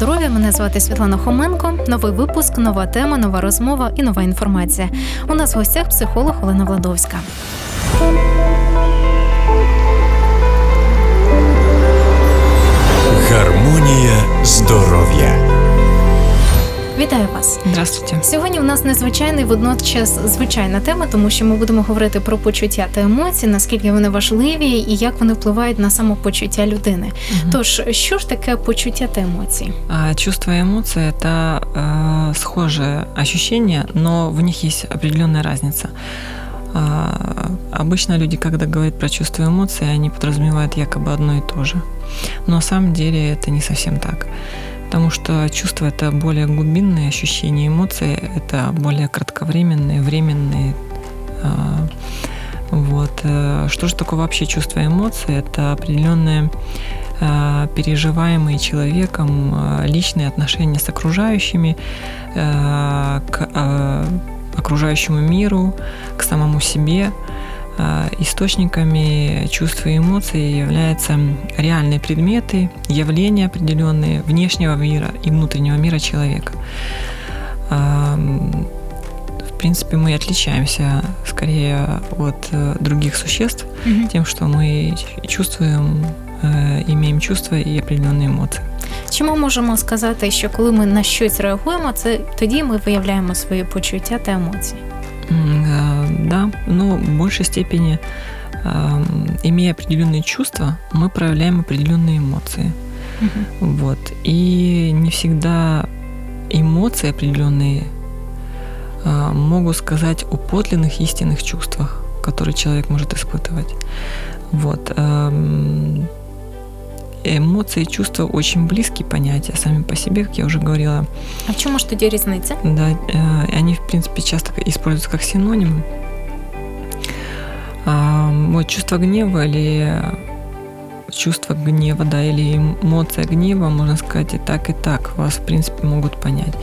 здоров'я. Мене звати Світлана Хоменко. Новий випуск, нова тема, нова розмова і нова інформація. У нас в гостях психолог Олена Владовська. Гармонія здоров'я. Вітаю вас. Здравствуйте. Сьогодні у нас незвичайний водночас звичайна тема, тому що ми будемо говорити про почуття та емоції, наскільки вони важливі і як вони впливають на самопочуття людини. Мгм. Тож, що ж таке почуття та емоції? А, Чувства и эмоции – это э, схожие ощущения, но в них есть определенная разница. А, обычно люди, когда говорят про чувства и эмоции, они подразумевают якобы одно и то же. Но на самом деле это не совсем так. Потому что чувства – это более глубинные ощущения, эмоции – это более кратковременные, временные. А, Вот. Э, Что же такое вообще чувства и эмоции? Это определенные э, переживаемые человеком э, личные отношения с окружающими, э, к окружающему миру, к самому себе. Э, Источниками чувств и эмоций являются реальные предметы, явления определенные внешнего мира и внутреннего мира человека. Ам, В принципе, мы отличаемся скорее от э, других существ тем, что мы чувствуем, э, имеем чувства и определенные эмоции. Чи ми можемо сказати, що коли ми на щось реагуємо, це тоді ми виявляємо свої почуття та емоції? Э, Да, но в большей степени, ам, имея определенные чувства, мы проявляем определенные эмоции. Вот. И не всегда эмоции определенные а, могут сказать о подлинных истинных чувствах, которые человек может испытывать. Вот. Эмоции и чувства очень близкие понятия сами по себе, как я уже говорила. А в чому ж тоді різниця? Да, э, они, в принципе, часто используются как синонимы. А, Вот чувство гнева или чувство гнева, да, или эмоция гнева, можно сказать, и так, и так вас, в принципе, могут понять.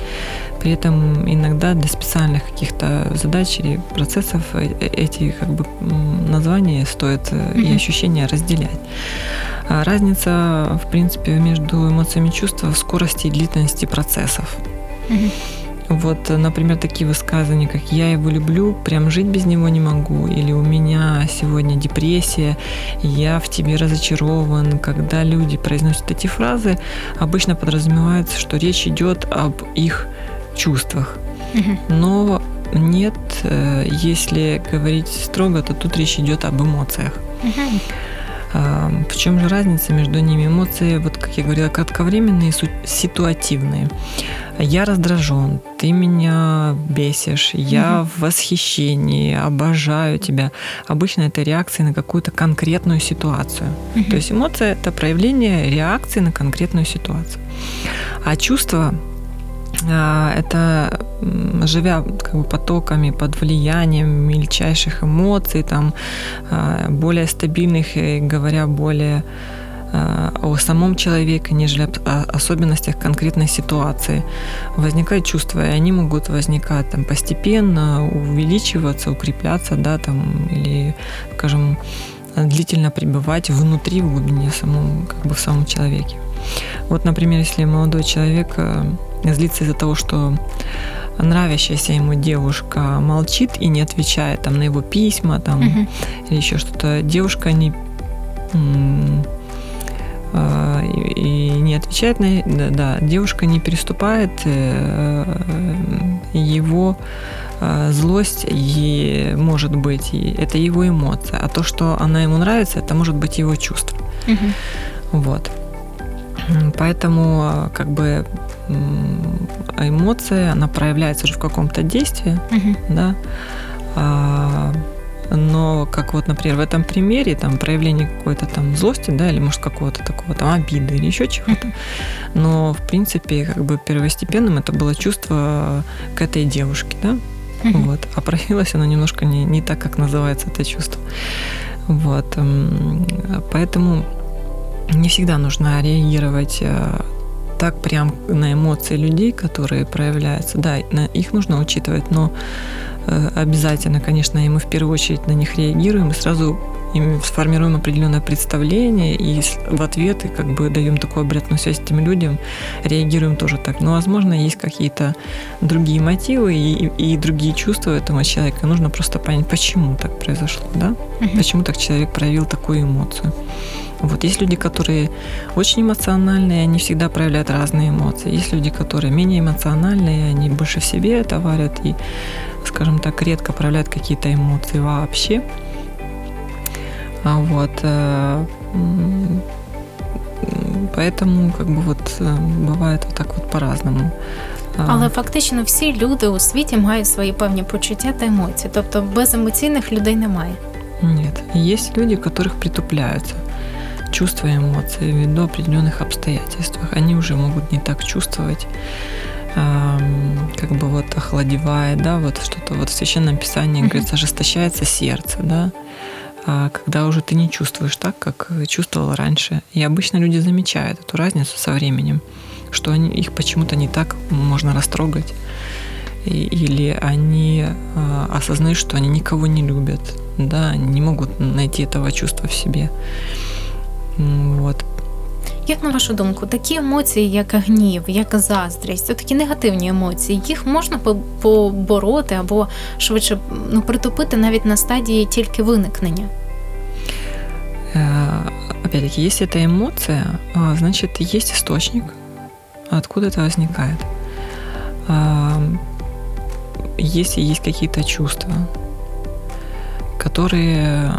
При этом иногда для специальных каких-то задач или процессов э- эти как бы названия стоит э, и ощущения разделять. А Разница, в принципе, между эмоциями чувства в скорости и длительности процессов. Мгм. Вот, э, например, такие высказывания, как «я его люблю, прям жить без него не могу», или «у меня сегодня депрессия, я в тебе разочарован». Когда люди произносят эти фразы, обычно подразумевается, что речь идет об их чувствах. Но нет, э, если говорить строго, то тут речь идет об эмоциях. А, В чем же разница между ними? Эмоции, вот как я говорила, кратковременные и ситуативные. Я раздражен, ты меня бесишь, я в восхищении, обожаю тебя. Обычно это реакции на какую-то конкретную ситуацию. Мгм. То есть эмоция это проявление реакции на конкретную ситуацию. А чувство это живя как бы потоками под влиянием мельчайших эмоций, там а, более стабильных и говоря более а, о самом человеке, нежели о- особенностях конкретной ситуации. Возникают чувства, и они могут возникать там, постепенно, увеличиваться, укрепляться, да, там, или, скажем, длительно пребывать внутри, в глубине самом, как бы в самом человеке. Вот, например, если молодой человек э, злится из-за того, что нравящаяся ему девушка молчит и не отвечает там, на его письма там, Мгм. или еще что-то, девушка не а, и, не отвечает на да, да, девушка не переступает э, его э, злость и может быть и это его эмоция, а то, что она ему нравится, это может быть его чувство. Мгм. Вот. Поэтому как бы м, эмоция, она проявляется уже в каком-то действии, Мгм. да. А, но как вот, например, в этом примере, там, проявление какой-то там злости, да, или, может, какого-то такого там обиды или еще чего-то. Но, в принципе, как бы первостепенным это было чувство к этой девушке, да. Вот. А проявилось оно немножко не, не так, как называется это чувство. Вот. Поэтому не всегда нужно реагировать э, так прям на эмоции людей, которые проявляются. Да, их нужно учитывать, но э, обязательно, конечно, и мы в первую очередь на них реагируем и сразу и сформируем определенное представление, и в ответы как бы даем такую обратную связь этим людям, реагируем тоже так. Но, возможно, есть какие-то другие мотивы и, и другие чувства этого человека. Нужно просто понять, почему так произошло, да? Угу. Почему так человек проявил такую эмоцию. Вот есть люди, которые очень эмоциональные, они всегда проявляют разные эмоции. Есть люди, которые менее эмоциональные, они больше в себе это варят и, скажем так, редко проявляют какие-то эмоции вообще. А вот э, поэтому как бы вот э, бывает вот так вот по-разному. Але фактично всі люди у світі мають свої певні почуття та емоції, тобто беземоційних людей немає. Нет, есть люди, которых притупляются чувства и эмоции ввиду определенных обстоятельств. Они уже могут не так чувствовать, как бы вот охладевает, да, вот что-то вот в Священном Писании, говорится, ожесточается сердце, да, а когда уже ты не чувствуешь так, как чувствовал раньше. И обычно люди замечают эту разницу со временем, что они, их почему-то не так можно растрогать, или они а, осознают, что они никого не любят, да, не могут найти этого чувства в себе. Вот. Як на вашу думку, такі емоції, як гнів, як заздрість, такі негативні емоції, їх можна побороти або швидше ну, притупити навіть на стадії тільки виникнення? Опять-таки, если это эмоция, значит, есть источник, откуда это возникает. Если есть какие-то чувства, которые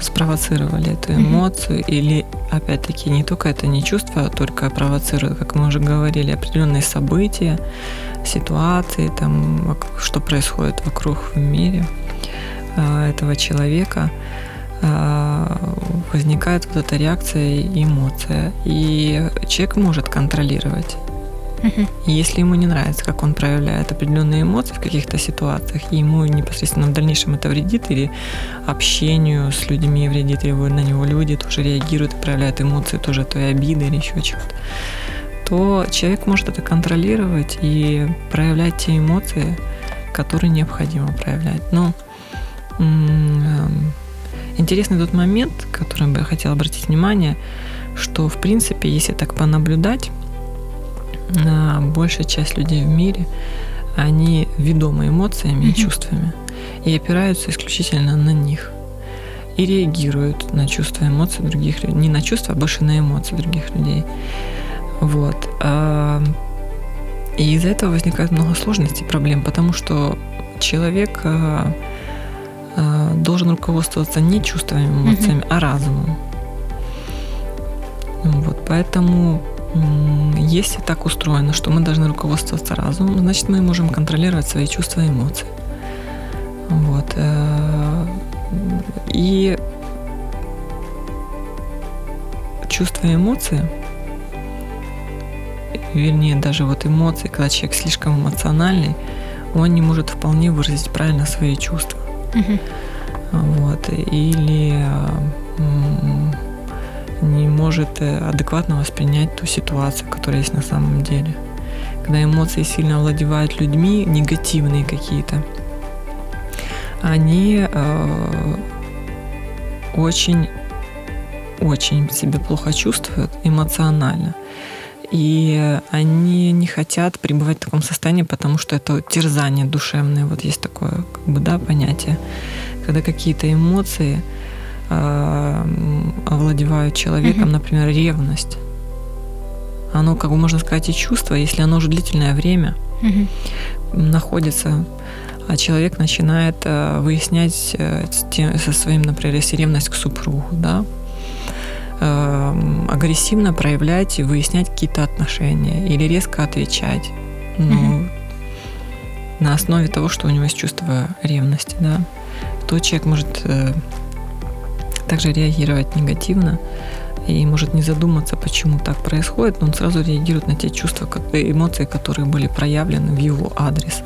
спровоцировали эту эмоцию, mm-hmm. или опять-таки не только это не чувство, а только провоцирует, как мы уже говорили, определенные события, ситуации, там, что происходит вокруг в мире а, этого человека, а, возникает вот эта реакция и эмоция. И человек может контролировать и если ему не нравится, как он проявляет определенные эмоции в каких-то ситуациях, и ему непосредственно в дальнейшем это вредит, или общению с людьми вредит, или на него люди тоже реагируют и проявляют эмоции тоже той обиды или еще чего-то, то человек может это контролировать и проявлять те эмоции, которые необходимо проявлять. Но эм, интересный тот момент, который бы я хотела обратить внимание, что, в принципе, если так понаблюдать, большая часть людей в мире, они ведомы эмоциями и чувствами и опираются исключительно на них и реагируют на чувства и эмоции других людей. Не на чувства, а больше на эмоции других людей. Вот. И из-за этого возникает много сложностей, проблем, потому что человек должен руководствоваться не чувствами, эмоциями, а разумом. Вот, поэтому если так устроено, что мы должны руководствоваться разумом, значит, мы можем контролировать свои чувства и эмоции. Вот. Э, и чувства и эмоции, вернее, даже вот эмоции, когда человек слишком эмоциональный, он не может вполне выразить правильно свои чувства. Угу. Вот. Или не может э, адекватно воспринять ту ситуацию, которая есть на самом деле. Когда эмоции сильно овладевают людьми, негативные какие-то, они э, очень, очень себя плохо чувствуют эмоционально. И они не хотят пребывать в таком состоянии, потому что это терзание душевное. Вот есть такое как бы, да, понятие. Когда какие-то эмоции овладевают человеком, mm-hmm. например, ревность. Оно, как бы можно сказать, и чувство, если оно уже длительное время mm-hmm. находится, а человек начинает э, выяснять э, со своим, например, если ревность к супругу, да, агрессивно проявлять и выяснять какие-то отношения или резко отвечать. Ну, mm-hmm. на основе того, что у него есть чувство ревности, да, то человек может также реагировать негативно и может не задуматься, почему так происходит, но он сразу реагирует на те чувства, эмоции, которые были проявлены в его адрес.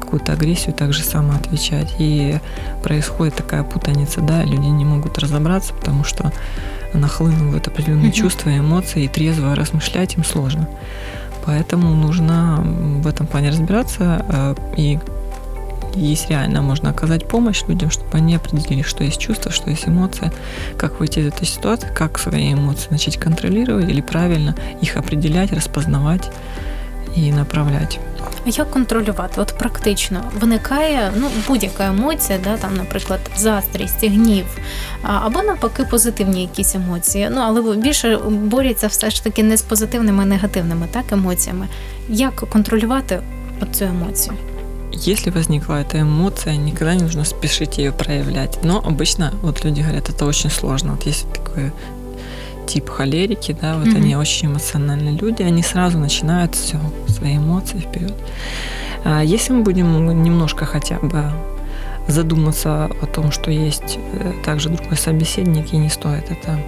Какую-то агрессию также само отвечать. И происходит такая путаница, да, люди не могут разобраться, потому что нахлынывают определенные mm-hmm. чувства, эмоции, и трезво размышлять им сложно. Поэтому нужно в этом плане разбираться э, и есть реально, можно оказать помощь людям, чтобы они определили, что есть чувство, что есть эмоция, как выйти из этой ситуации, как свои эмоции начать контролировать или правильно их определять, распознавать і направляти. А як контролювати? От практично виникає ну будь-яка емоція, да там, наприклад, заздрість, гнів, або навпаки, позитивні якісь емоції. Ну але більше борються все ж таки не з позитивними, а негативними так емоціями. Як контролювати цю емоцію? Если возникла эта эмоция, никогда не нужно спешить ее проявлять. Но обычно вот люди говорят, это очень сложно. Вот есть такое тип холерики, да, вот mm-hmm. они очень эмоциональные люди, они сразу начинают все, свои эмоции вперед. А если мы будем немножко хотя бы задуматься о том, что есть э, также другой собеседник, и не стоит это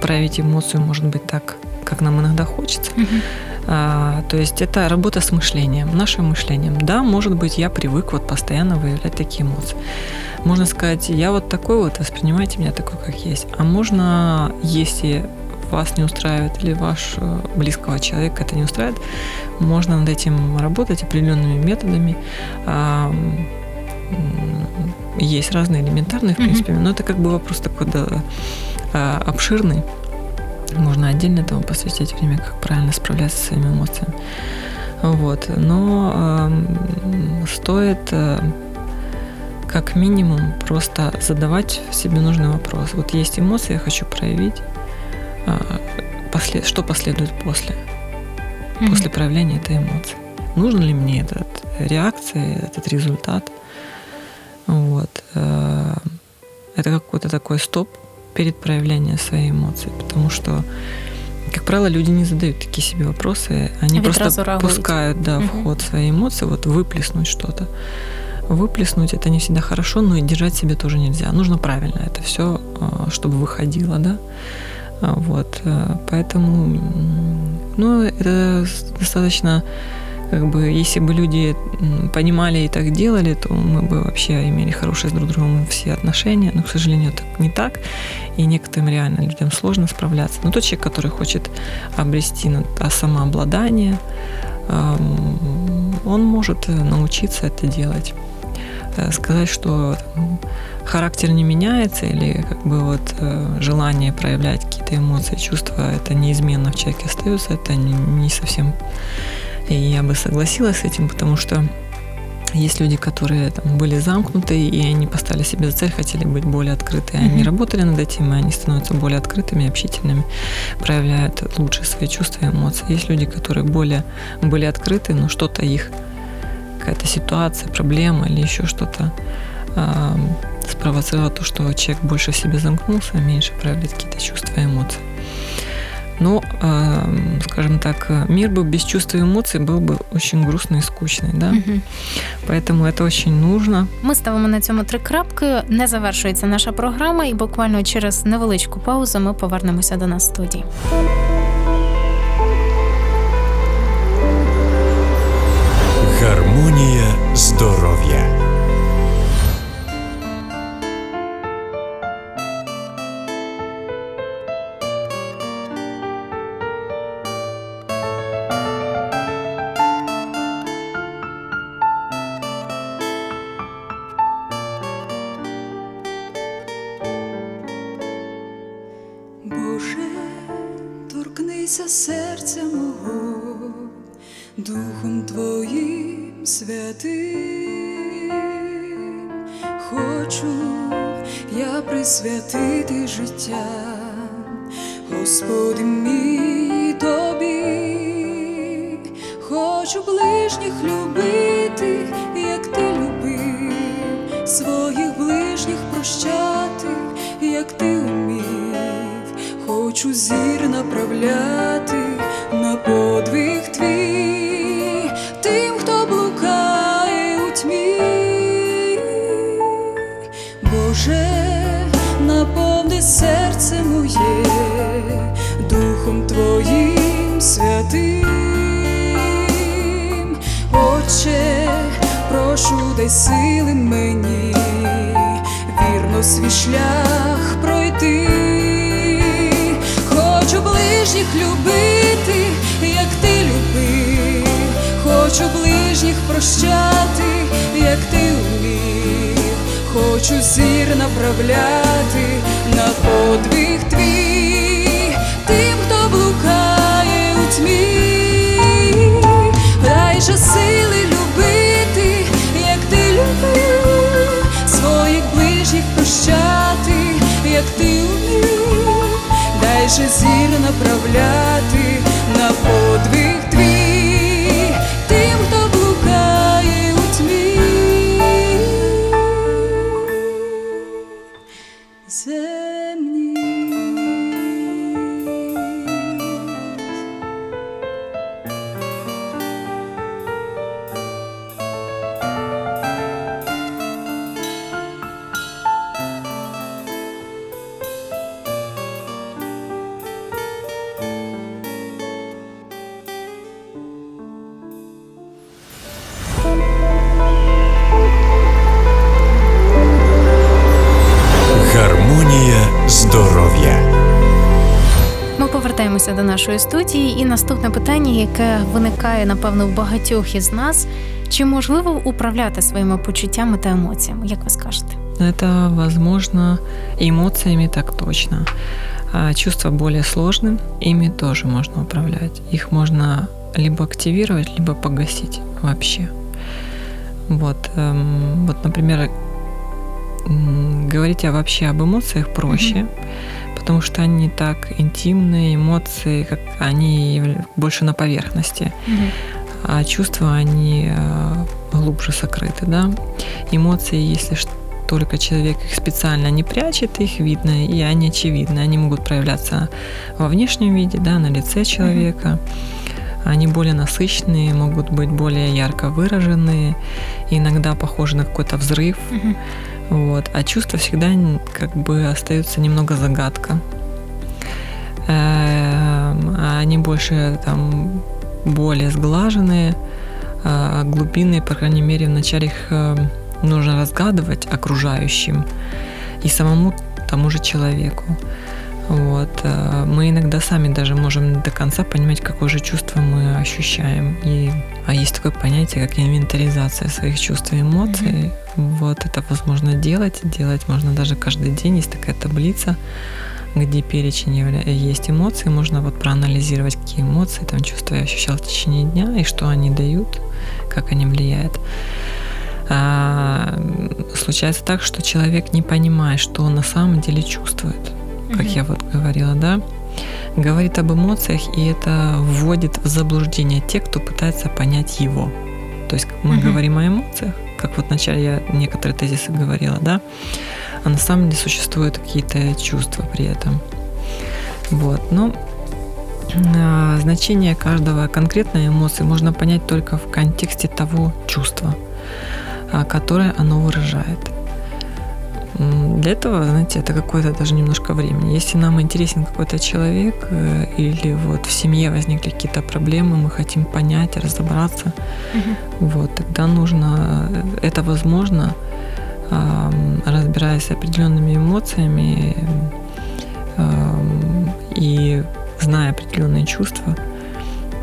проявить эмоцию, может быть, так, как нам иногда хочется. Mm-hmm. А, то есть это работа с мышлением, нашим мышлением. Да, может быть, я привык вот постоянно выявлять такие эмоции. Можно сказать, я вот такой вот, воспринимайте меня такой, как есть. А можно, если вас не устраивает или ваш э, близкого человека это не устраивает, можно над этим работать определенными методами. Есть разные элементарные, в принципе, mm-hmm. но это как бы вопрос такой да, а, обширный. Можно отдельно этому посвятить время, как правильно справляться со своими эмоциями. Вот. Но э, стоит э, как минимум просто задавать себе нужный вопрос. Вот есть эмоции, я хочу проявить. Э, послед... Что последует после? Mm-hmm. После проявления этой эмоции. Нужен ли мне этот реакция, этот результат? Вот. Э, это какой-то такой стоп, перед проявлением своей эмоции, потому что как правило, люди не задают такие себе вопросы, они просто пускают да, в ход свои эмоции, вот выплеснуть что-то. Выплеснуть это не всегда хорошо, но и держать себе тоже нельзя. Нужно правильно это все, а, чтобы выходило, да. А, вот, э, поэтому, ну, это достаточно как бы, если бы люди понимали и так делали, то мы бы вообще имели хорошие с друг другом все отношения. Но, к сожалению, так не так. И некоторым реально людям сложно справляться. Но тот человек, который хочет обрести самообладание, он может научиться это делать. Э, сказать, что характер не меняется или как бы вот э, желание проявлять какие-то эмоции, чувства, это неизменно в человеке остается, это не совсем и я бы согласилась с этим, потому что есть люди, которые там, были замкнуты, и они поставили себе за цель, хотели быть более открыты. Они mm-hmm. работали над этим, и они становятся более открытыми, общительными, проявляют лучше свои чувства и эмоции. Есть люди, которые более были открыты, но что-то их, какая-то ситуация, проблема или еще что-то э, спровоцировало то, что человек больше в себе замкнулся, меньше проявляет какие-то чувства и эмоции. Но, э, скажем так, мир бы без чувств и эмоций был бы очень грустный и скучный. Да? Угу. Поэтому это очень нужно. Ми ставимо на цьому три крапки. Не завершується наша програма, і буквально через невеличку паузу ми повернемося до нас в студії. Гармонія здоров'я. Торкнися серця мого, Духом Твоїм святим, хочу я присвятити життя, Господи мій тобі, хочу ближніх любити, хочу зір направляти на подвиг твій, тим, хто блукає у тьмі, Боже, наповни серце моє, Духом Твоїм святим, Отче, прошу, дай сили мені, вірно свій шлях так любити, як ти любив, хочу ближніх прощати, як ти умів, хочу зір направляти на подвиг твій. Дай же зір направляти на подвиг повертаємося до нашої студії, і наступне питання, яке виникає напевно в багатьох із нас: чи можливо управляти своїми почуттями та емоціями? Як ви скажете? Это возможно и эмоциями так точно. А чувства более сложны, ими тоже можно управлять. Их можно либо активировать, либо погасить вообще. Вот, эм, вот например, м, говорить о- вообще об эмоциях проще, потому что они так интимные, эмоции, как они больше на поверхности а чувства, они э, глубже сокрыты, да. Эмоции, если только человек их специально не прячет, их видно, и они очевидны. Они могут проявляться во внешнем виде, да, на лице человека. Они более насыщенные, могут быть более ярко выраженные, иногда похожи на какой-то взрыв. Мгм. Вот. А чувства всегда как бы остаются немного загадка. Эм, Они больше там более сглаженные, а глубинные, по крайней мере, вначале их э, нужно разгадывать окружающим и самому тому же человеку. Вот. э, Мы иногда сами даже можем до конца понимать, какое же чувство мы ощущаем. И, а есть такое понятие, как инвентаризация своих чувств и эмоций. Вот это возможно делать. Делать можно даже каждый день. Есть такая таблица, где перечень явля- есть эмоций. Можно вот проанализировать, какие эмоции, там чувства я ощущал в течение дня и что они дают, как они влияют. А, случается так, что человек не понимает, что он на самом деле чувствует, как я вот говорила, да, говорит об эмоциях, и это вводит в заблуждение тех, кто пытается понять его. То есть мы говорим о эмоциях, как вот вначале я некоторые тезисы говорила, да, а на самом деле существуют какие-то чувства при этом. Вот, но а, значение каждого конкретной эмоции можно понять только в контексте того чувства, а, которое оно выражает. Для этого, знаете, это какое-то даже немножко времени. Если нам интересен какой-то человек э, или вот в семье возникли какие-то проблемы, мы хотим понять, разобраться, Мгм. вот, тогда нужно, э, это возможно, разбираясь с определенными эмоциями и зная определенные чувства,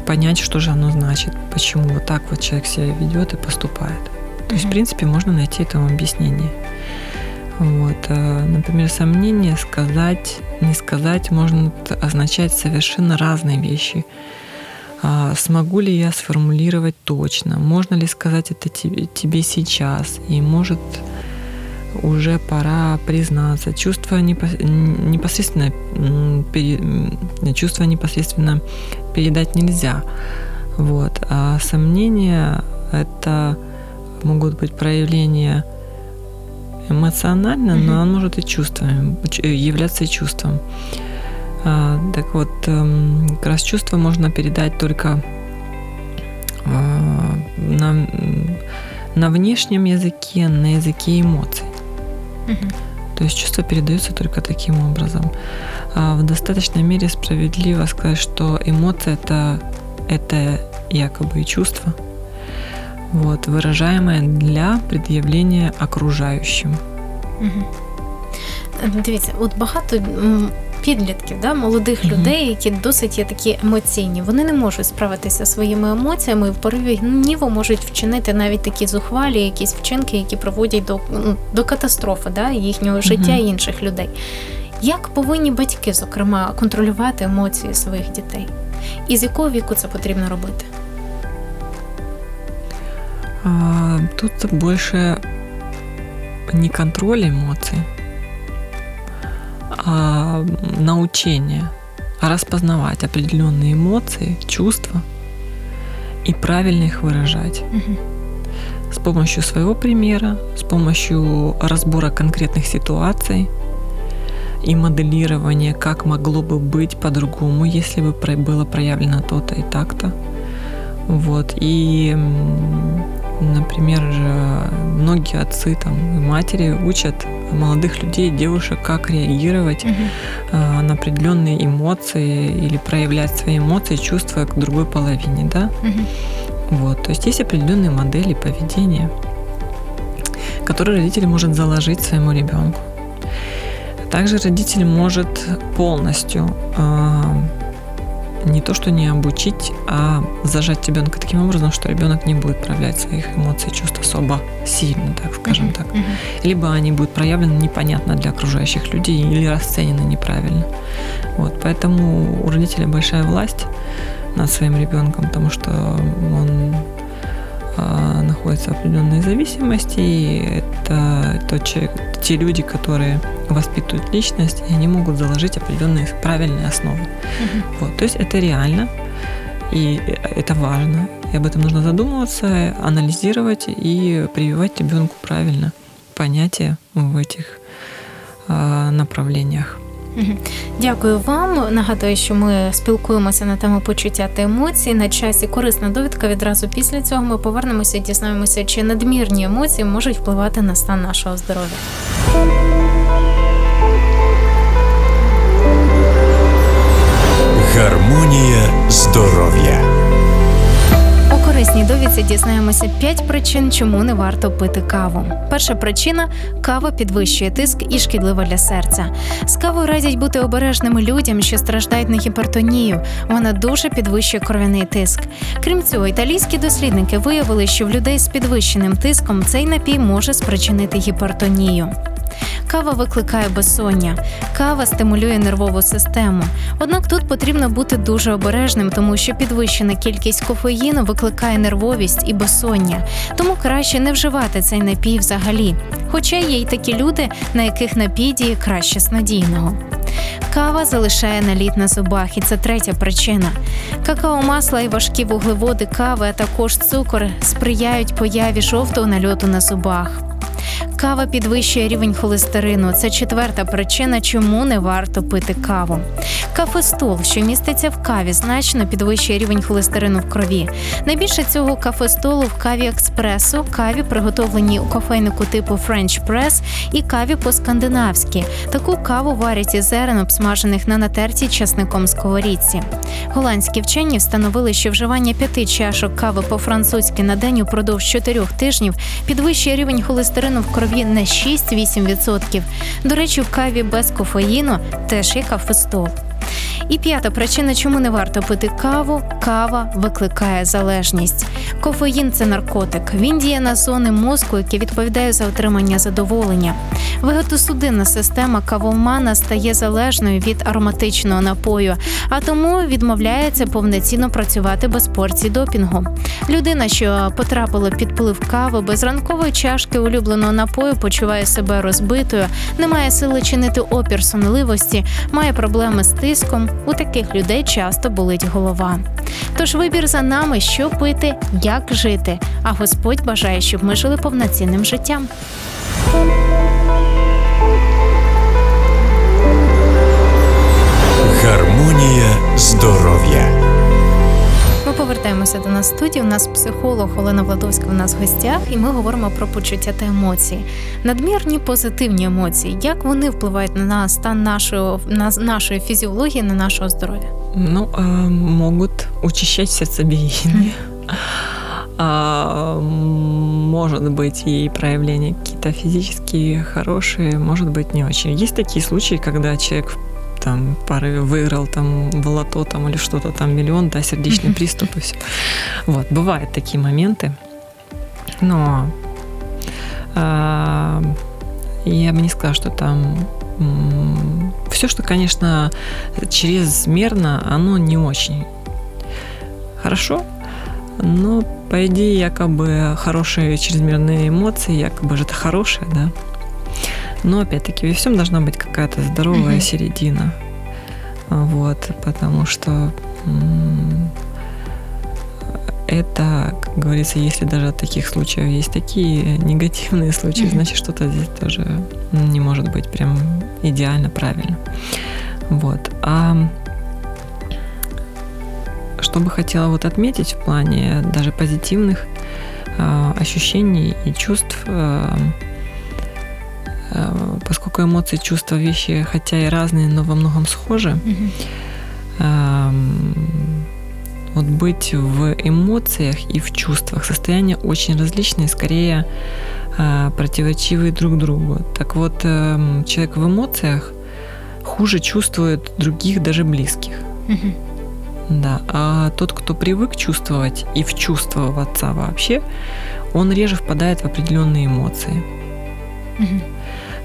понять, что же оно значит, почему вот так вот человек себя ведет и поступает. То есть, в принципе, можно найти этому объяснение. Вот, э, например, сомнение сказать, не сказать может означать совершенно разные вещи. А, смогу ли я сформулировать точно? Можно ли сказать это тебе, тебе сейчас? И может уже пора признаться. Чувство непосредственно чувство непосредственно передать нельзя. Вот. А сомнения это могут быть проявления эмоционально, но оно может и чувством, ч- являться и чувством. Так вот, эм, как раз чувство можно передать только а, на, на внешнем языке, на языке эмоций. Мгм. То есть чувства передаются только таким образом. А в достаточной мере справедливо сказать, что эмоция это, это якобы и чувство, вот, выражаемое для предъявления окружающим. Мгм. Дивіться, от багато підлітків, да, молодих Мгм. людей, які досить є такі емоційні. Вони не можуть справитися своїми емоціями і в пориві гніву можуть вчинити навіть такі зухвалі, якісь вчинки, які приводять до, ну, до катастрофи да, їхнього життя Мгм. і інших людей. Як повинні батьки, зокрема, контролювати емоції своїх дітей? І з якого віку це потрібно робити? А, Тут больше не контроль эмоций, а научение распознавать определенные эмоции, чувства и правильно их выражать с помощью своего примера, с помощью разбора конкретных ситуаций и моделирования, как могло бы быть по-другому, если бы было проявлено то-то и так-то. Вот. И, например, же многие отцы там, и матери учат молодых людей, девушек, как реагировать Мгм. а, на определенные эмоции или проявлять свои эмоции, чувства к другой половине, да. Мгм. Вот. То есть есть определенные модели поведения, которые родитель может заложить своему ребенку. Также родитель может полностью а, не то что не обучить, а зажать ребенка таким образом, что ребенок не будет проявлять своих эмоций и чувств особо сильно, так скажем так. Либо они будут проявлены непонятно для окружающих людей или расценены неправильно. Вот, поэтому у родителя большая власть над своим ребенком, потому что он а, находится в определенной зависимости, и это тот человек, те люди, которые воспитывают личность, и они могут заложить определенные правильные основы. Мгм. Вот, то есть это реально, и это важно. И об этом нужно задумываться, анализировать и прививать ребенку правильно понятия в этих а, направлениях. Дякую вам. Нагадую, що ми спілкуємося на тему почуття та емоцій. На часі корисна довідка. Відразу після цього ми повернемося і дізнаємося, чи надмірні емоції можуть впливати на стан нашого здоров'я. Гармонія здоров'я. Корисній довідці дізнаємося 5 причин, чому не варто пити каву. Перша причина кава підвищує тиск і шкідлива для серця. З кавою радять бути обережними людям, що страждають на гіпертонію. Вона дуже підвищує кров'яний тиск. Крім цього, італійські дослідники виявили, що в людей з підвищеним тиском цей напій може спричинити гіпертонію. Кава викликає безсоння, кава стимулює нервову систему. Однак тут потрібно бути дуже обережним, тому що підвищена кількість кофеїну викликає нервовість і безсоння, тому краще не вживати цей напій взагалі. Хоча є й такі люди, на яких напій діє краще снадійного. Кава залишає наліт на зубах, і це третя причина. Какао масла і важкі вуглеводи кави, а також цукор сприяють появі жовтого нальоту на зубах. Кава підвищує рівень холестерину. Це четверта причина, чому не варто пити каву. Кафестол, що міститься в каві, значно підвищує рівень холестерину в крові. Найбільше цього кафестолу в каві експресо, каві, приготовленій у кофейнику типу French Press і каві по-скандинавськи. Таку каву варять із зерен, обсмажених на натертій часником сковорідці. Голландські вчені встановили, що вживання п'яти чашок кави по-французьки на день упродовж чотирьох тижнів підвищує рівень холестерину в крові на 6-8%. До речі, в каві без кофеїну теж є кафестол. І п'ята причина, чому не варто пити каву, кава викликає залежність. Кофеїн це наркотик. Він діє на зони мозку, які відповідає за отримання задоволення. Вегетосудинна система кавомана стає залежною від ароматичного напою, а тому відмовляється повноцінно працювати без порцій допінгу. Людина, що потрапила під вплив кави без ранкової чашки улюбленого напою, почуває себе розбитою, не має сили чинити опір сонливості, має проблеми з тиском. У таких людей часто болить голова. Тож вибір за нами, що пити, як жити. А Господь бажає, щоб ми жили повноцінним життям. Гармонія здоров'я. Повертаємося до нас в студії. У нас психолог Олена Владовська у нас в гостях, і ми говоримо про почуття та емоції. Надмірні позитивні емоції. Як вони впливають на стан нашої, на нашої фізіології, на нашого здоров'я? Ну, а, могут учащать сердцебиение. А, м, может быть и проявления какие-то физические хорошие, может быть не очень. Есть такие случаи, когда человек там порыве выиграл там в лото там или что-то там миллион, да, сердечный приступ и все. Вот, бывают такие моменты, но а, я бы не сказала, что там все, что, конечно, чрезмерно, оно не очень хорошо, но по идее якобы хорошие чрезмерные эмоции, якобы же это хорошее, да. Но опять-таки во всем должна быть какая-то здоровая mm-hmm. середина. Вот, потому что это, как говорится, если даже от таких случаев есть такие негативные случаи, mm-hmm. значит, что-то здесь тоже не может быть прям идеально правильно. Вот. А что бы хотела вот отметить в плане даже позитивных э, ощущений и чувств, э, поскольку эмоции, чувства, вещи, хотя и разные, но во многом схожи, mm-hmm. э, вот быть в эмоциях и в чувствах состояния очень различные, скорее э, противоречивые друг другу. Так вот, э, человек в эмоциях хуже чувствует других, даже близких. Mm-hmm. Да, а тот, кто привык чувствовать и вчувствоваться вообще, он реже впадает в определенные эмоции. Угу.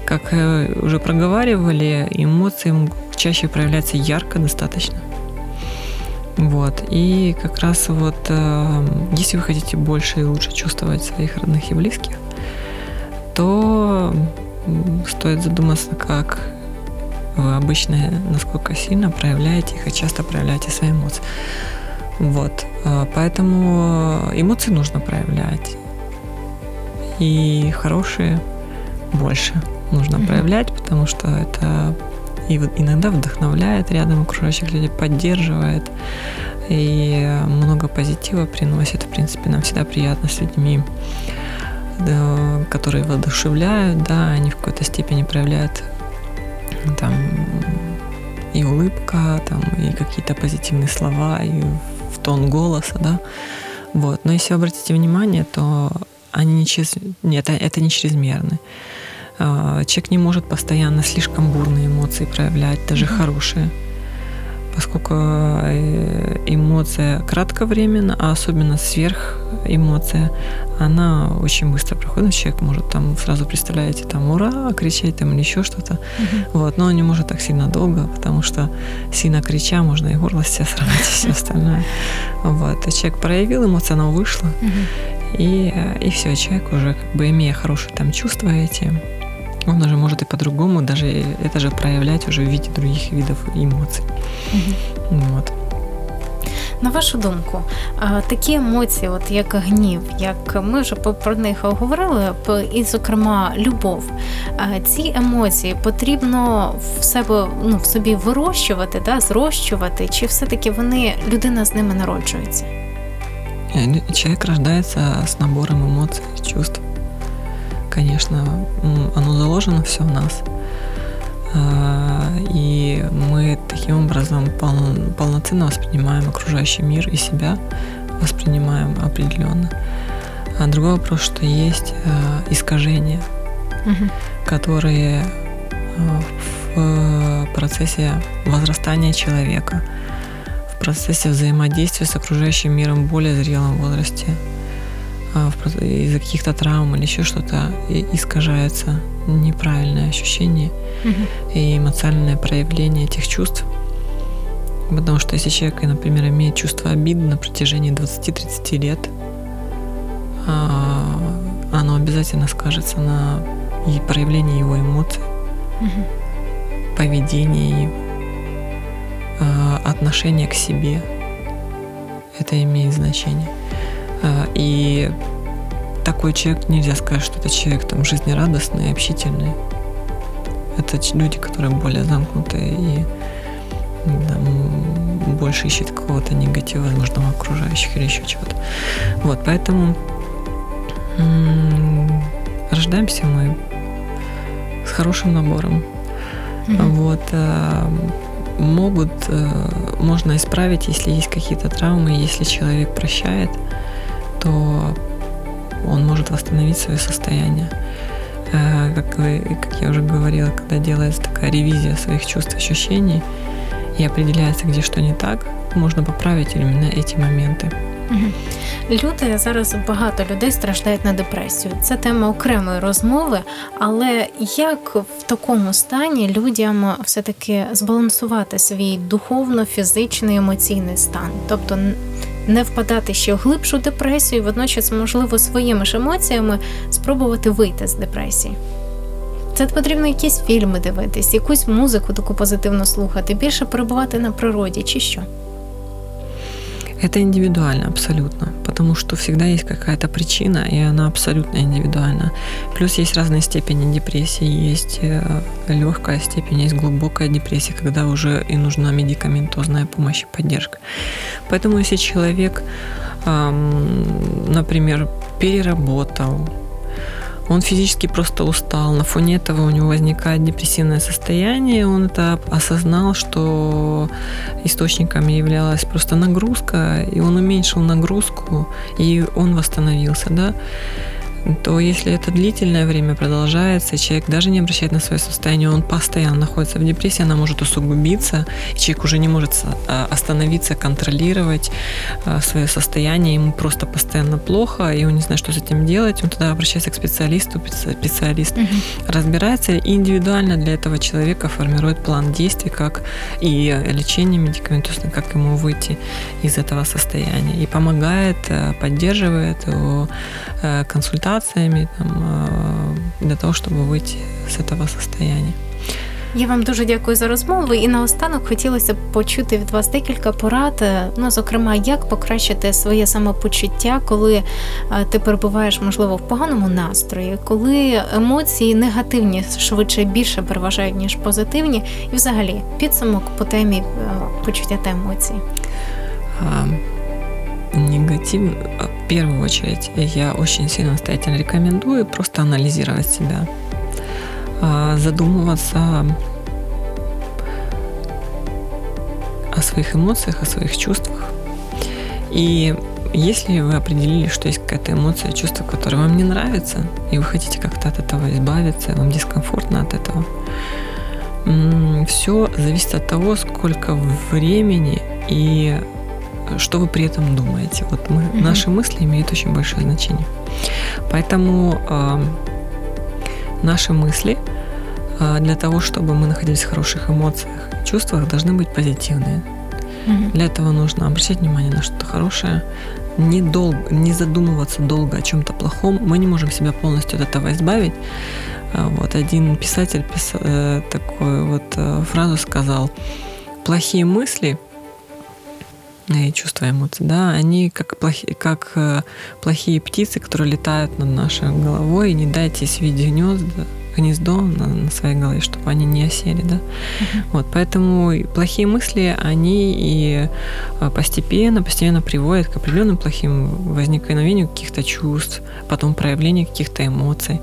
Как э, уже проговаривали, эмоции чаще проявляются ярко достаточно. Вот. И как раз вот, э, если вы хотите больше и лучше чувствовать своих родных и близких, то стоит задуматься, как вы обычно насколько сильно проявляете их и часто проявляете свои эмоции. Вот. А, поэтому эмоции нужно проявлять. И хорошие больше нужно mm-hmm. проявлять, потому что это и иногда вдохновляет рядом окружающих людей, поддерживает и много позитива приносит. В принципе, нам всегда приятно с людьми, да, которые воодушевляют, да, они в какой-то степени проявляют там и улыбка, там, и какие-то позитивные слова, и в тон голоса, да. Вот. Но если обратите внимание, то они не через... Нет, это не чрезмерны. А, человек не может постоянно слишком бурные эмоции проявлять, даже mm-hmm. хорошие поскольку э, эмоция кратковременна, а особенно сверх эмоция, она очень быстро проходит. Человек может там сразу, представляете, там ура, кричать там или еще что-то. Угу. Вот, но он не может так сильно долго, потому что сильно крича можно и горло себе сравнить, и все остальное. Вот. И человек проявил эмоцию, она вышла. И, э, и все, человек уже как бы имея хорошие там чувства эти, он уже может и по-другому даже это же проявлять уже в виде других видов эмоций. Угу. Вот. На вашу думку, такі емоції, от як гнів, як ми вже про них говорили, і, зокрема, любов, ці емоції потрібно в себе ну, в собі вирощувати, да, зрощувати, чи все-таки вони людина з ними народжується? Человек рождается с набором эмоций, чувств Конечно, оно заложено все в нас. А, и мы таким образом пол- полноценно воспринимаем окружающий мир и себя воспринимаем определенно. А другой вопрос, что есть а, искажения, угу. которые в процессе возрастания человека, в процессе взаимодействия с окружающим миром в более зрелом возрасте а, из-за каких-то травм или еще что-то искажается неправильное ощущение угу. и эмоциональное проявление этих чувств. Потому что если человек, например, имеет чувство обиды на протяжении 20-30 лет, а, оно обязательно скажется на проявлении его эмоций, угу. поведения, а, отношения к себе. Это имеет значение. А, и такой человек, нельзя сказать, что это человек там жизнерадостный, общительный. Это люди, которые более замкнутые и там, больше ищут какого-то негатива, возможно, в окружающих или еще чего-то. Вот, поэтому рождаемся мы с хорошим набором. Mm-hmm. Вот, э, могут, э, можно исправить, если есть какие-то травмы, если человек прощает, то он может восстановить свое состояние. э, как, вы, как я уже говорила, когда делается такая ревизия своих чувств, ощущений, и определяется, где что не так, можно поправить именно эти моменты. Мгм. Люди зараз багато людей страждають на депресію. Це тема окремої розмови. Але як в такому стані людям все-таки збалансувати свій духовно-фізичний емоційний стан? Тобто н- не впадати ще в глибшу депресію, водночас, можливо, своїми ж емоціями спробувати вийти з депресії. Це потрібно якісь фільми дивитись, якусь музику таку позитивно слухати, більше перебувати на природі, чи що? Это индивидуально абсолютно, потому что всегда есть какая-то причина, и она абсолютно индивидуальна. Плюс есть разные степени депрессии, есть легкая степень, есть глубокая депрессия, когда уже и нужна медикаментозная помощь и поддержка. Поэтому если человек, например, переработал, он физически просто устал, на фоне этого у него возникает депрессивное состояние, он это осознал, что источником являлась просто нагрузка, и он уменьшил нагрузку, и он восстановился, да, то если это длительное время продолжается, человек даже не обращает на свое состояние, он постоянно находится в депрессии, она может усугубиться, и человек уже не может а, остановиться, контролировать а, свое состояние, ему просто постоянно плохо, и он не знает, что с этим делать, он тогда обращается к специалисту, специалист разбирается и индивидуально для этого человека формирует план действий, как и лечение медикаментозно, как ему выйти из этого состояния, и помогает, э, поддерживает его э, консультациями там, э, для того, чтобы выйти с этого состояния. Я вам дуже дякую за розмову. І наостанок хотілося б почути від вас декілька порад. е, Ну, зокрема, як покращити своє самопочуття, коли е, ти перебуваєш, можливо, в поганому настрої, коли емоції негативні швидше більше переважають ніж позитивні, і взагалі підсумок по темі е, почуття та емоцій. А, Негатив, а, в первую очередь, я очень сильно настоятельно рекомендую просто анализировать себя, а, задумываться о своих эмоциях, о своих чувствах. И если вы определили, что есть какая-то эмоция, чувство, которое вам не нравится, и вы хотите как-то от этого избавиться, вам дискомфортно от этого, все зависит от того, сколько времени и что вы при этом думаете. Вот мы, Мгм. наши мысли имеют очень большое значение. Поэтому э, наши мысли э, для того, чтобы мы находились в хороших эмоциях, чувствах, должны быть позитивные. Для этого нужно обращать внимание на что-то хорошее, не, долго, не задумываться долго о чем-то плохом. Мы не можем себя полностью от этого избавить. А, Вот один писатель пис- э, такую вот э, фразу сказал: плохие мысли чувства, эмоции, да, они как, плохи, как э, плохие птицы, которые летают над нашей головой, и не дайте свить гнезда, гнездо на, на своей голове, чтобы они не осели, да. Вот, поэтому плохие мысли, они и а, постепенно, постепенно приводят к определенным плохим возникновению каких-то чувств, потом проявлению каких-то эмоций.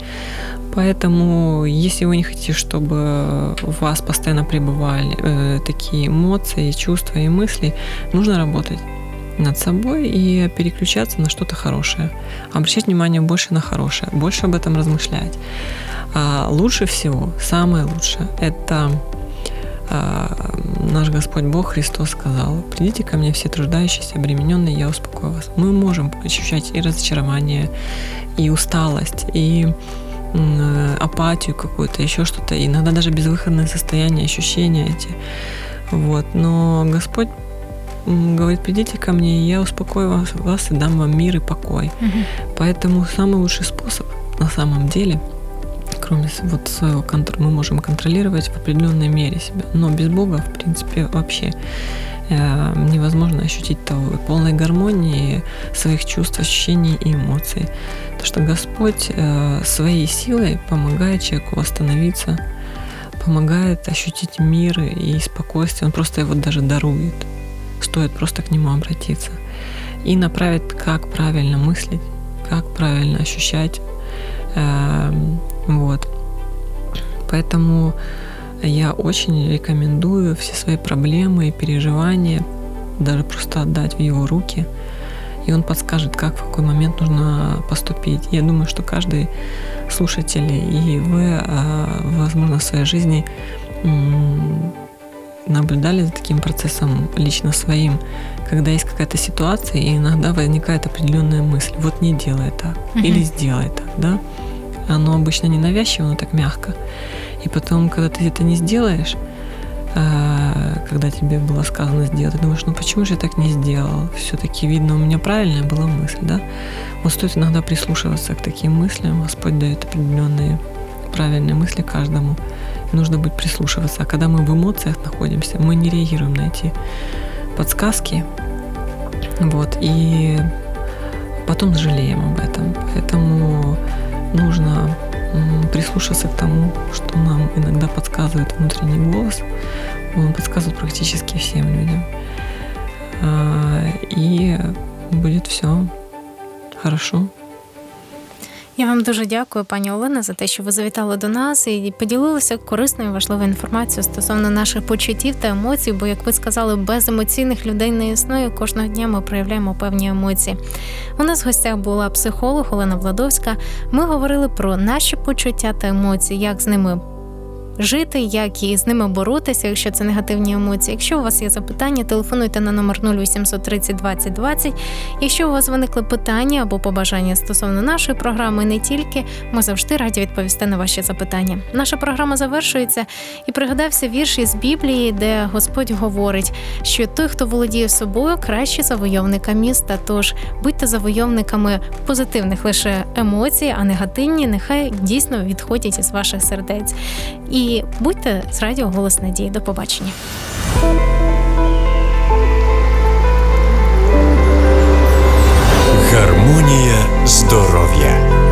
Поэтому, если вы не хотите, чтобы у вас постоянно пребывали э, такие эмоции, чувства и мысли, нужно работать над собой и переключаться на что-то хорошее. Обращать внимание больше на хорошее, больше об этом размышлять. А лучше всего, самое лучшее, это а, наш Господь Бог Христос сказал, придите ко мне все труждающиеся, обремененные, я успокою вас. Мы можем ощущать и разочарование, и усталость, и апатию какую-то, еще что-то, иногда даже безвыходное состояние, ощущения эти. Вот. Но Господь говорит, придите ко мне, и я успокою вас, вас и дам вам мир и покой. Поэтому самый лучший способ на самом деле, кроме вот своего контроля, мы можем контролировать в определенной мере себя. Но без Бога, в принципе, вообще э, невозможно ощутить того полной гармонии своих чувств, ощущений и эмоций. То, что Господь э, своей силой помогает человеку восстановиться, помогает ощутить мир и спокойствие. Он просто его даже дарует. Стоит просто к нему обратиться. И направит, как правильно мыслить, как правильно ощущать. Эм, Вот. Поэтому я очень рекомендую все свои проблемы и переживания даже просто отдать в его руки и он подскажет, как в какой момент нужно поступить. Я думаю, что каждый слушатель и вы, а, возможно, в своей жизни наблюдали за таким процессом лично своим, когда есть какая-то ситуация, и иногда возникает определенная мысль, вот не делай так, Мгм. или сделай так, да? Оно обычно не навязчиво, но так мягко. И потом, когда ты это не сделаешь, а, когда тебе было сказано сделать, ты думаешь, ну почему же я так не сделал? Все-таки видно, у меня правильная была мысль, да? Вот стоит иногда прислушиваться к таким мыслям. Господь дает определенные правильные мысли каждому. Нужно быть прислушиваться. А когда мы в эмоциях находимся, мы не реагируем на эти подсказки. Вот. И потом жалеем об этом. Поэтому нужно прислушаться к тому, что нам иногда подсказывает внутренний голос. Он подсказывает практически всем людям. А, И будет все хорошо. Я вам дуже дякую, пані Олена, за те, що ви завітали до нас і поділилися корисною важливою інформацією стосовно наших почуттів та емоцій. Бо, як ви сказали, без емоційних людей не існує. Кожного дня ми проявляємо певні емоції. У нас в гостях була психолог Олена Владовська. Ми говорили про наші почуття та емоції, як з ними. Жити, як і з ними боротися, якщо це негативні емоції. Якщо у вас є запитання, телефонуйте на номер 0800 30 20 20. Якщо у вас виникли питання або побажання стосовно нашої програми, не тільки, ми завжди раді відповісти на ваші запитання. Наша програма завершується і пригадався вірш із Біблії, де Господь говорить, що той, хто володіє собою, краще завойовника міста. Тож будьте завойовниками позитивних лише емоцій, а негативні нехай дійсно відходять із ваших сердець. І будьте з радіо Голос Надії. До побачення. Гармонія здоров'я.